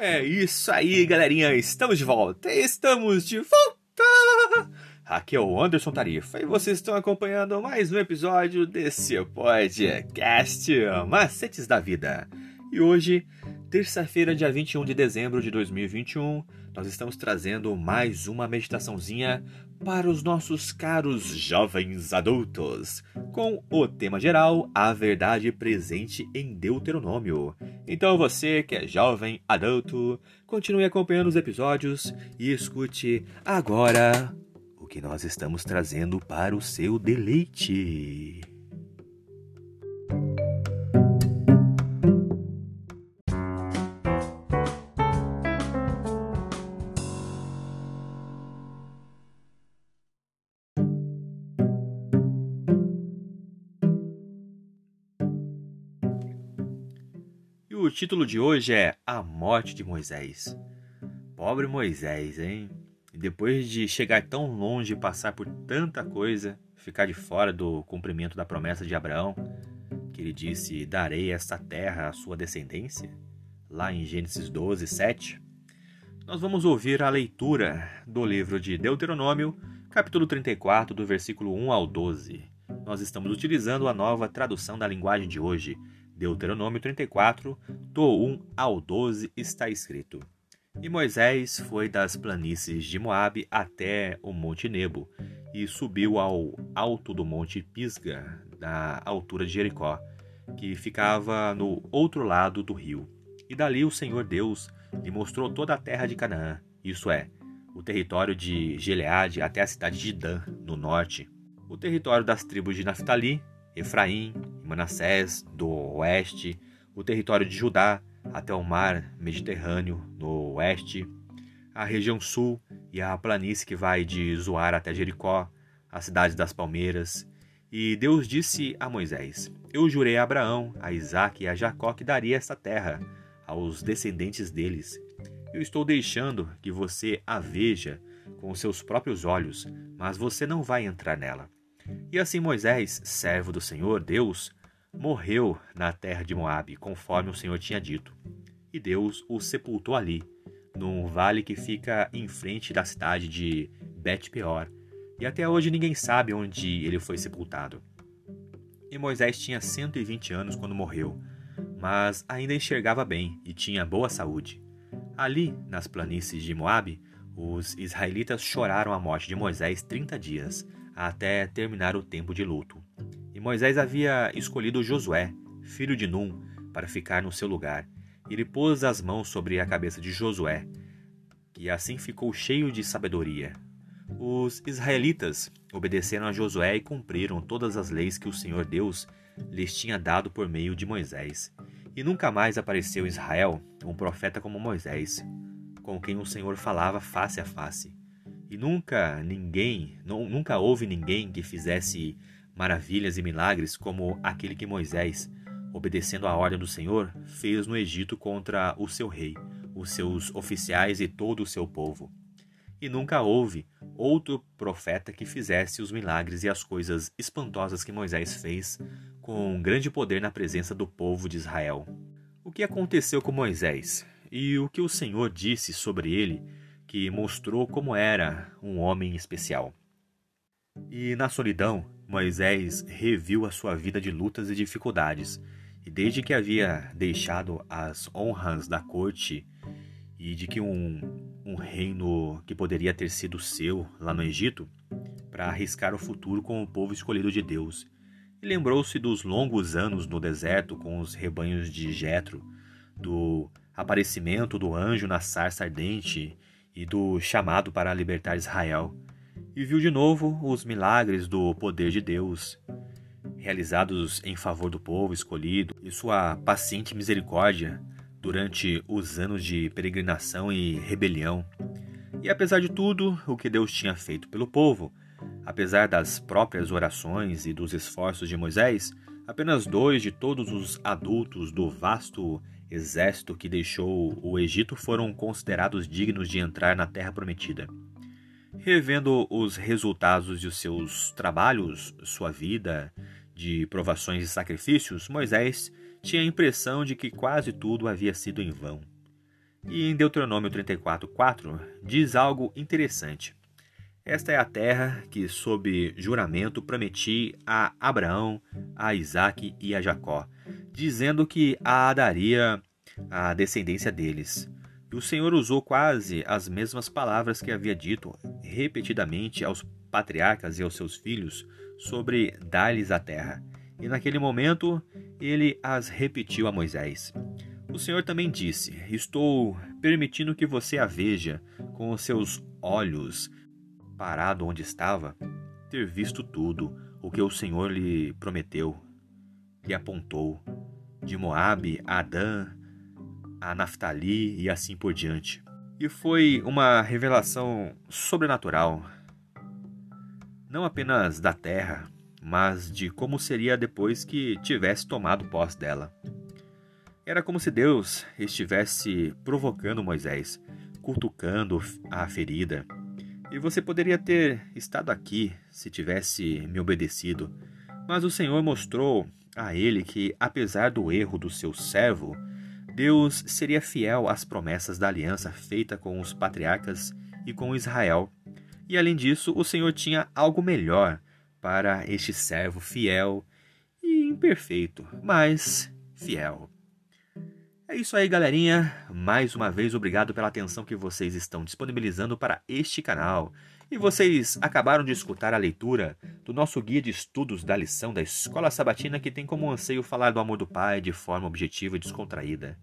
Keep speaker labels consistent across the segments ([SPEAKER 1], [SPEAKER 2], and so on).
[SPEAKER 1] É isso aí, galerinha. Estamos de volta. Estamos de volta. Aqui é o Anderson Tarifa e vocês estão acompanhando mais um episódio desse podcast Macetes da Vida. E hoje, terça-feira, dia 21 de dezembro de 2021, nós estamos trazendo mais uma meditaçãozinha para os nossos caros jovens adultos, com o tema geral A Verdade Presente em Deuteronômio. Então você que é jovem adulto, continue acompanhando os episódios e escute agora o que nós estamos trazendo para o seu deleite. O título de hoje é A Morte de Moisés. Pobre Moisés, hein? Depois de chegar tão longe e passar por tanta coisa, ficar de fora do cumprimento da promessa de Abraão, que ele disse: Darei esta terra à sua descendência, lá em Gênesis 12, 7. Nós vamos ouvir a leitura do livro de Deuteronômio, capítulo 34, do versículo 1 ao 12. Nós estamos utilizando a nova tradução da linguagem de hoje Deuteronômio 34, do 1 ao 12 está escrito: E Moisés foi das planícies de Moabe até o monte Nebo, e subiu ao alto do monte Pisga, da altura de Jericó, que ficava no outro lado do rio. E dali o Senhor Deus lhe mostrou toda a terra de Canaã, isso é, o território de Gileade até a cidade de Dan, no norte, o território das tribos de Naphtali, Efraim Manassés do oeste, o território de Judá até o mar Mediterrâneo no oeste, a região sul e a planície que vai de Zoar até Jericó, as cidades das palmeiras. E Deus disse a Moisés: Eu jurei a Abraão, a Isaque e a Jacó que daria esta terra aos descendentes deles. Eu estou deixando que você a veja com seus próprios olhos, mas você não vai entrar nela. E assim Moisés, servo do Senhor Deus, morreu na terra de Moabe, conforme o Senhor tinha dito. E Deus o sepultou ali, num vale que fica em frente da cidade de Bet-peor. E até hoje ninguém sabe onde ele foi sepultado. E Moisés tinha 120 anos quando morreu, mas ainda enxergava bem e tinha boa saúde. Ali, nas planícies de Moabe, os israelitas choraram a morte de Moisés 30 dias, até terminar o tempo de luto. E Moisés havia escolhido Josué, filho de Num, para ficar no seu lugar. Ele pôs as mãos sobre a cabeça de Josué, e assim ficou cheio de sabedoria. Os israelitas obedeceram a Josué e cumpriram todas as leis que o Senhor Deus lhes tinha dado por meio de Moisés. E nunca mais apareceu em Israel um profeta como Moisés, com quem o Senhor falava face a face. E nunca ninguém, nunca houve ninguém que fizesse maravilhas e milagres como aquele que Moisés, obedecendo à ordem do Senhor, fez no Egito contra o seu rei, os seus oficiais e todo o seu povo. E nunca houve outro profeta que fizesse os milagres e as coisas espantosas que Moisés fez com grande poder na presença do povo de Israel. O que aconteceu com Moisés e o que o Senhor disse sobre ele que mostrou como era um homem especial. E na solidão, Moisés reviu a sua vida de lutas e dificuldades, e desde que havia deixado as honras da corte e de que um, um reino que poderia ter sido seu lá no Egito, para arriscar o futuro com o povo escolhido de Deus. E lembrou-se dos longos anos no deserto com os rebanhos de Jetro, do aparecimento do anjo na sarça ardente e do chamado para libertar Israel, e viu de novo os milagres do poder de Deus, realizados em favor do povo escolhido, e sua paciente misericórdia durante os anos de peregrinação e rebelião. E apesar de tudo o que Deus tinha feito pelo povo, apesar das próprias orações e dos esforços de Moisés, apenas dois de todos os adultos do vasto exército que deixou o Egito foram considerados dignos de entrar na Terra Prometida. Revendo os resultados de seus trabalhos, sua vida, de provações e sacrifícios, Moisés tinha a impressão de que quase tudo havia sido em vão. E em Deuteronômio 34:4 diz algo interessante. Esta é a terra que, sob juramento, prometi a Abraão, a Isaque e a Jacó, dizendo que a daria à descendência deles. E o Senhor usou quase as mesmas palavras que havia dito repetidamente aos patriarcas e aos seus filhos sobre dar-lhes a terra. E naquele momento ele as repetiu a Moisés. O Senhor também disse: Estou permitindo que você a veja com os seus olhos, parado onde estava, ter visto tudo o que o Senhor lhe prometeu, lhe apontou, de Moabe a Adã, a Naftali e assim por diante. E foi uma revelação sobrenatural, não apenas da terra, mas de como seria depois que tivesse tomado posse dela. Era como se Deus estivesse provocando Moisés, cutucando a ferida. E você poderia ter estado aqui se tivesse me obedecido, mas o Senhor mostrou a ele que, apesar do erro do seu servo, Deus seria fiel às promessas da aliança feita com os patriarcas e com Israel. E além disso, o Senhor tinha algo melhor para este servo fiel e imperfeito, mas fiel. É isso aí, galerinha. Mais uma vez, obrigado pela atenção que vocês estão disponibilizando para este canal. E vocês acabaram de escutar a leitura do nosso guia de estudos da lição da Escola Sabatina, que tem como anseio falar do amor do Pai de forma objetiva e descontraída.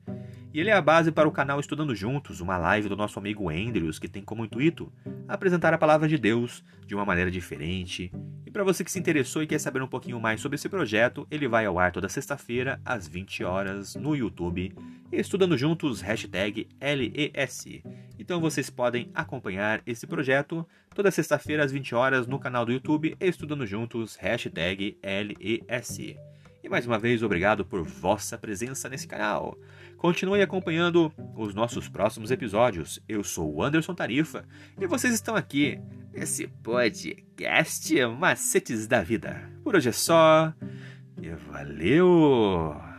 [SPEAKER 1] E ele é a base para o canal Estudando Juntos, uma live do nosso amigo Andrews, que tem como intuito apresentar a palavra de Deus de uma maneira diferente. E para você que se interessou e quer saber um pouquinho mais sobre esse projeto, ele vai ao ar toda sexta-feira, às 20 horas, no YouTube, Estudando Juntos, hashtag LES. Então vocês podem acompanhar esse projeto toda sexta-feira às 20 horas no canal do YouTube Estudando Juntos, hashtag LES. E mais uma vez, obrigado por vossa presença nesse canal. Continue acompanhando os nossos próximos episódios. Eu sou o Anderson Tarifa e vocês estão aqui nesse podcast Macetes da Vida. Por hoje é só. E valeu!